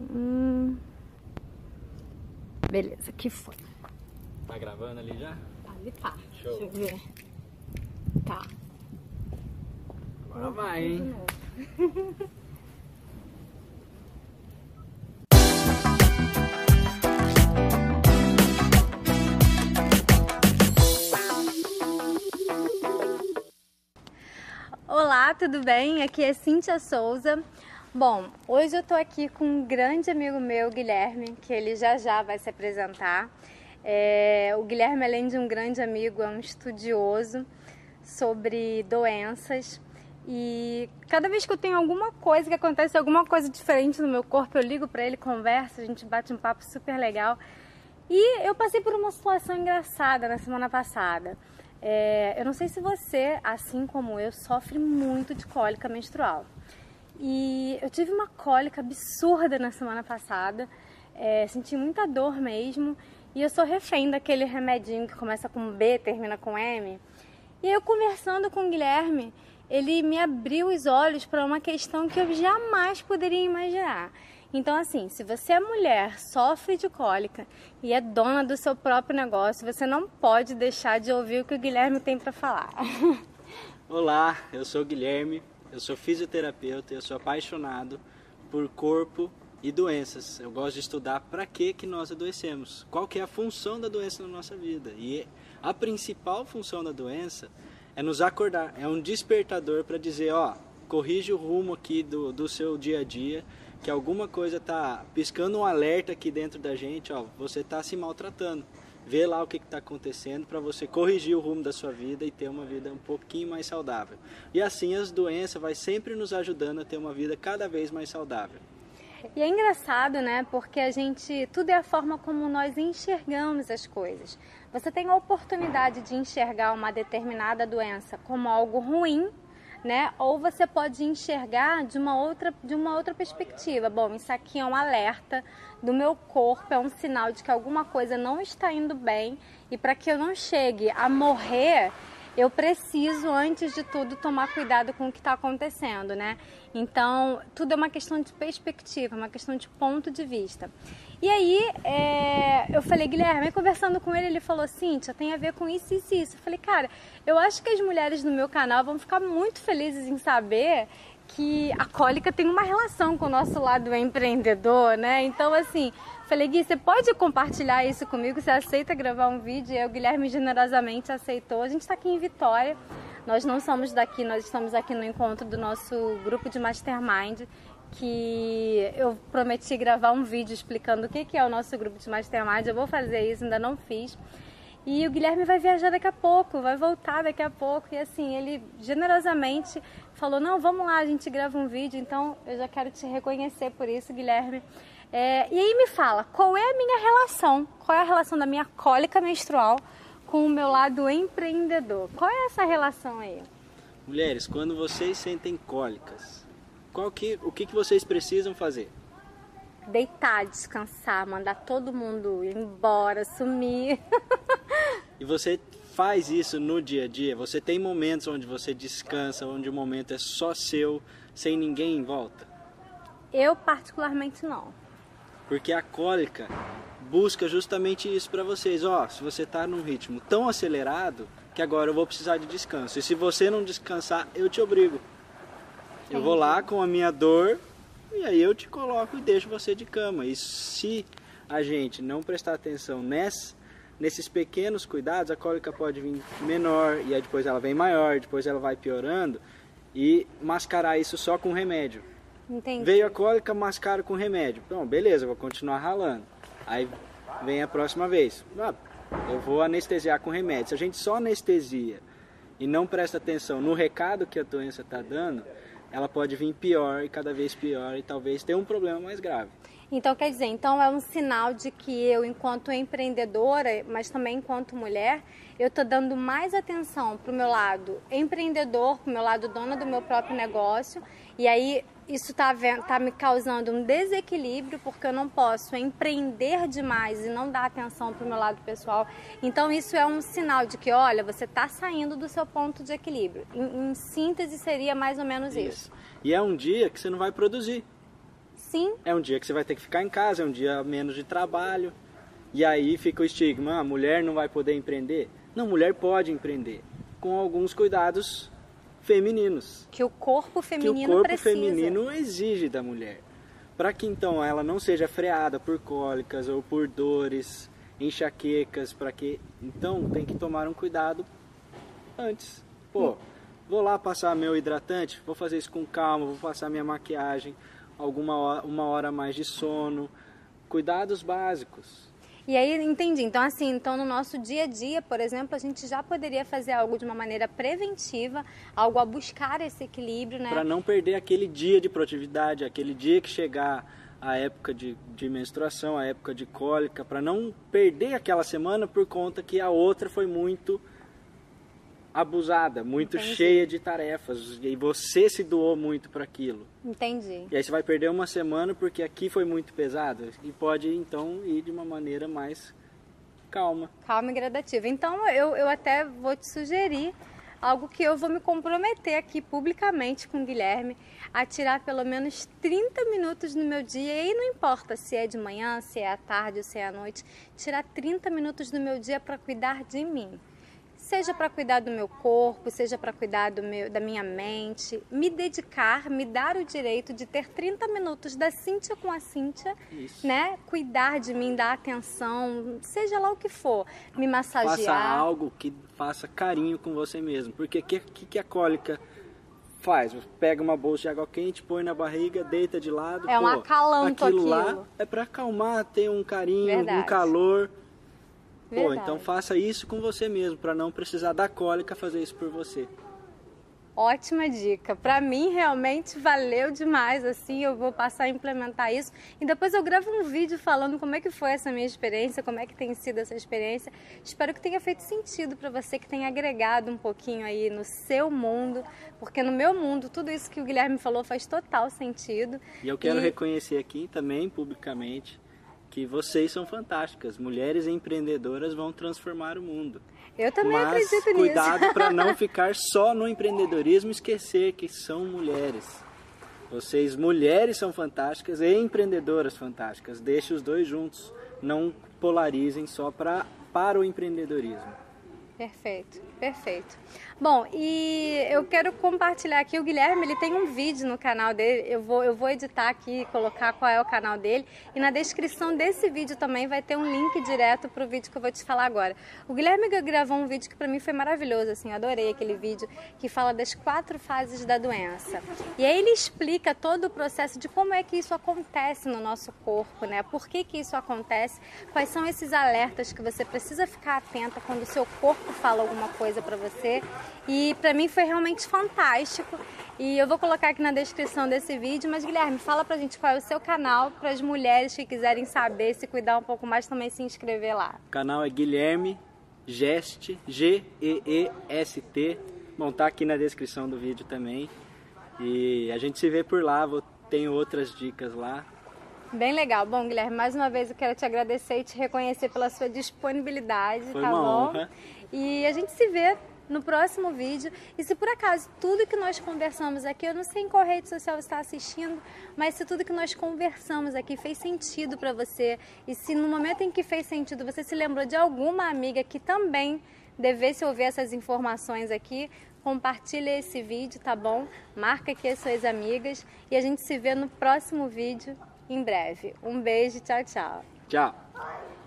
Hum. Beleza, que foi. Tá gravando ali já? Ali tá. Show. Deixa eu ver. Tá. Agora vai, hein? Olá, tudo bem? Aqui é Cíntia Souza. Bom, hoje eu tô aqui com um grande amigo meu, Guilherme, que ele já já vai se apresentar. É, o Guilherme, além de um grande amigo, é um estudioso sobre doenças. E cada vez que eu tenho alguma coisa que acontece, alguma coisa diferente no meu corpo, eu ligo para ele, conversa, a gente bate um papo super legal. E eu passei por uma situação engraçada na semana passada. É, eu não sei se você, assim como eu, sofre muito de cólica menstrual. E eu tive uma cólica absurda na semana passada, é, senti muita dor mesmo, e eu sou refém daquele remedinho que começa com B, termina com M. E eu conversando com o Guilherme, ele me abriu os olhos para uma questão que eu jamais poderia imaginar. Então, assim, se você é mulher, sofre de cólica e é dona do seu próprio negócio, você não pode deixar de ouvir o que o Guilherme tem para falar. Olá, eu sou o Guilherme, eu sou fisioterapeuta, eu sou apaixonado por corpo e doenças. Eu gosto de estudar para que que nós adoecemos, qual que é a função da doença na nossa vida. E a principal função da doença é nos acordar, é um despertador para dizer, ó, corrige o rumo aqui do, do seu dia a dia, que alguma coisa está piscando um alerta aqui dentro da gente, ó, você está se maltratando. Vê lá o que está acontecendo para você corrigir o rumo da sua vida e ter uma vida um pouquinho mais saudável. E assim as doenças vai sempre nos ajudando a ter uma vida cada vez mais saudável. E é engraçado, né? Porque a gente, tudo é a forma como nós enxergamos as coisas. Você tem a oportunidade de enxergar uma determinada doença como algo ruim né? Ou você pode enxergar de uma outra, de uma outra perspectiva. Bom, isso aqui é um alerta do meu corpo, é um sinal de que alguma coisa não está indo bem e para que eu não chegue a morrer, eu preciso, antes de tudo, tomar cuidado com o que está acontecendo, né? Então, tudo é uma questão de perspectiva, uma questão de ponto de vista. E aí, é, eu falei, Guilherme, conversando com ele, ele falou, Cíntia, tem a ver com isso, isso e isso. Eu falei, cara, eu acho que as mulheres do meu canal vão ficar muito felizes em saber que a cólica tem uma relação com o nosso lado empreendedor, né? Então, assim, falei, Gui, você pode compartilhar isso comigo? Você aceita gravar um vídeo? E o Guilherme generosamente aceitou. A gente está aqui em Vitória. Nós não somos daqui, nós estamos aqui no encontro do nosso grupo de mastermind que eu prometi gravar um vídeo explicando o que é o nosso grupo de mastermind. Eu vou fazer isso, ainda não fiz. E o Guilherme vai viajar daqui a pouco, vai voltar daqui a pouco. E assim, ele generosamente falou: Não, vamos lá, a gente grava um vídeo. Então eu já quero te reconhecer por isso, Guilherme. É, e aí me fala, qual é a minha relação? Qual é a relação da minha cólica menstrual com o meu lado empreendedor? Qual é essa relação aí? Mulheres, quando vocês sentem cólicas, qual que, o que, que vocês precisam fazer? Deitar, descansar, mandar todo mundo ir embora, sumir. e você faz isso no dia a dia? Você tem momentos onde você descansa, onde o momento é só seu, sem ninguém em volta? Eu particularmente não. Porque a cólica busca justamente isso para vocês. Ó, se você está num ritmo tão acelerado que agora eu vou precisar de descanso. E se você não descansar, eu te obrigo. Eu vou lá com a minha dor e aí eu te coloco e deixo você de cama. E se a gente não prestar atenção ness, nesses pequenos cuidados, a cólica pode vir menor e aí depois ela vem maior, depois ela vai piorando e mascarar isso só com remédio. Entendi. Veio a cólica, mascaro com remédio. Então, beleza, vou continuar ralando. Aí vem a próxima vez. Ah, eu vou anestesiar com remédio. Se a gente só anestesia e não presta atenção no recado que a doença está dando, ela pode vir pior e cada vez pior e talvez ter um problema mais grave. Então quer dizer, então é um sinal de que eu, enquanto empreendedora, mas também enquanto mulher, eu estou dando mais atenção para o meu lado empreendedor, para o meu lado dona do meu próprio negócio, e aí isso está tá me causando um desequilíbrio porque eu não posso empreender demais e não dar atenção para o meu lado pessoal. Então isso é um sinal de que, olha, você está saindo do seu ponto de equilíbrio. Em, em, síntese seria mais ou menos isso. isso. E é um dia que você não vai produzir. Sim. É um dia que você vai ter que ficar em casa, é um dia menos de trabalho. E aí fica o estigma, a mulher não vai poder empreender. Não, mulher pode empreender, com alguns cuidados femininos. Que o corpo feminino que o corpo precisa. feminino exige da mulher. Para que então ela não seja freada por cólicas ou por dores, enxaquecas, para que então tem que tomar um cuidado antes. Pô, vou lá passar meu hidratante, vou fazer isso com calma, vou passar minha maquiagem, alguma hora, uma hora mais de sono, cuidados básicos. E aí, entendi. Então, assim, então no nosso dia a dia, por exemplo, a gente já poderia fazer algo de uma maneira preventiva, algo a buscar esse equilíbrio, né? Para não perder aquele dia de produtividade, aquele dia que chegar a época de, de menstruação, a época de cólica, para não perder aquela semana por conta que a outra foi muito abusada, muito Entendi. cheia de tarefas e você se doou muito para aquilo. Entendi. E aí você vai perder uma semana porque aqui foi muito pesado e pode então ir de uma maneira mais calma. Calma e gradativa. Então, eu, eu até vou te sugerir algo que eu vou me comprometer aqui publicamente com o Guilherme a tirar pelo menos 30 minutos no meu dia, e aí não importa se é de manhã, se é à tarde ou se é à noite, tirar 30 minutos do meu dia para cuidar de mim. Seja para cuidar do meu corpo, seja para cuidar do meu, da minha mente, me dedicar, me dar o direito de ter 30 minutos da Cíntia com a Cíntia, Isso. né? Cuidar de mim, dar atenção, seja lá o que for, me massagear. Faça algo que faça carinho com você mesmo. Porque o que, que, que a cólica faz? Pega uma bolsa de água quente, põe na barriga, deita de lado. É um pô, acalanto aquilo. lá aquilo. é para acalmar, ter um carinho, Verdade. um calor. Pô, Verdade. então faça isso com você mesmo, para não precisar da cólica fazer isso por você. Ótima dica. Para mim realmente valeu demais assim, eu vou passar a implementar isso e depois eu gravo um vídeo falando como é que foi essa minha experiência, como é que tem sido essa experiência. Espero que tenha feito sentido para você, que tenha agregado um pouquinho aí no seu mundo, porque no meu mundo tudo isso que o Guilherme falou faz total sentido. E eu quero E- reconhecer aqui também publicamente que vocês são fantásticas. Mulheres empreendedoras vão transformar o mundo. Eu também Mas acredito cuidado nisso. para não ficar só no empreendedorismo e esquecer que são mulheres. Vocês, mulheres, são fantásticas e empreendedoras fantásticas. Deixe os dois juntos. Não polarizem só pra, para o empreendedorismo. Perfeito, perfeito. Bom, e eu quero compartilhar aqui, o Guilherme, ele tem um vídeo no canal dele, eu vou, eu vou editar aqui, colocar qual é o canal dele, e na descrição desse vídeo também vai ter um link direto pro vídeo que eu vou te falar agora. O Guilherme gravou um vídeo que para mim foi maravilhoso, assim, eu adorei aquele vídeo, que fala das quatro fases da doença. E aí ele explica todo o processo de como é que isso acontece no nosso corpo, né? Por que que isso acontece, quais são esses alertas que você precisa ficar atenta quando o seu corpo fala alguma coisa para você. E para mim foi realmente fantástico. E eu vou colocar aqui na descrição desse vídeo, mas Guilherme, fala pra gente qual é o seu canal para as mulheres que quiserem saber, se cuidar um pouco mais, também se inscrever lá. O canal é Guilherme Gest, G-E-E-S-T. Bom, tá aqui na descrição do vídeo também. E a gente se vê por lá, vou, tenho outras dicas lá. Bem legal. Bom, Guilherme, mais uma vez eu quero te agradecer e te reconhecer pela sua disponibilidade, Foi tá bom? honra. E a gente se vê no próximo vídeo. E se por acaso tudo que nós conversamos aqui, eu não sei em qual rede social você está assistindo, mas se tudo que nós conversamos aqui fez sentido para você, e se no momento em que fez sentido você se lembrou de alguma amiga que também devesse ouvir essas informações aqui, compartilha esse vídeo, tá bom? Marca aqui as suas amigas e a gente se vê no próximo vídeo em breve. Um beijo, tchau, tchau. Tchau!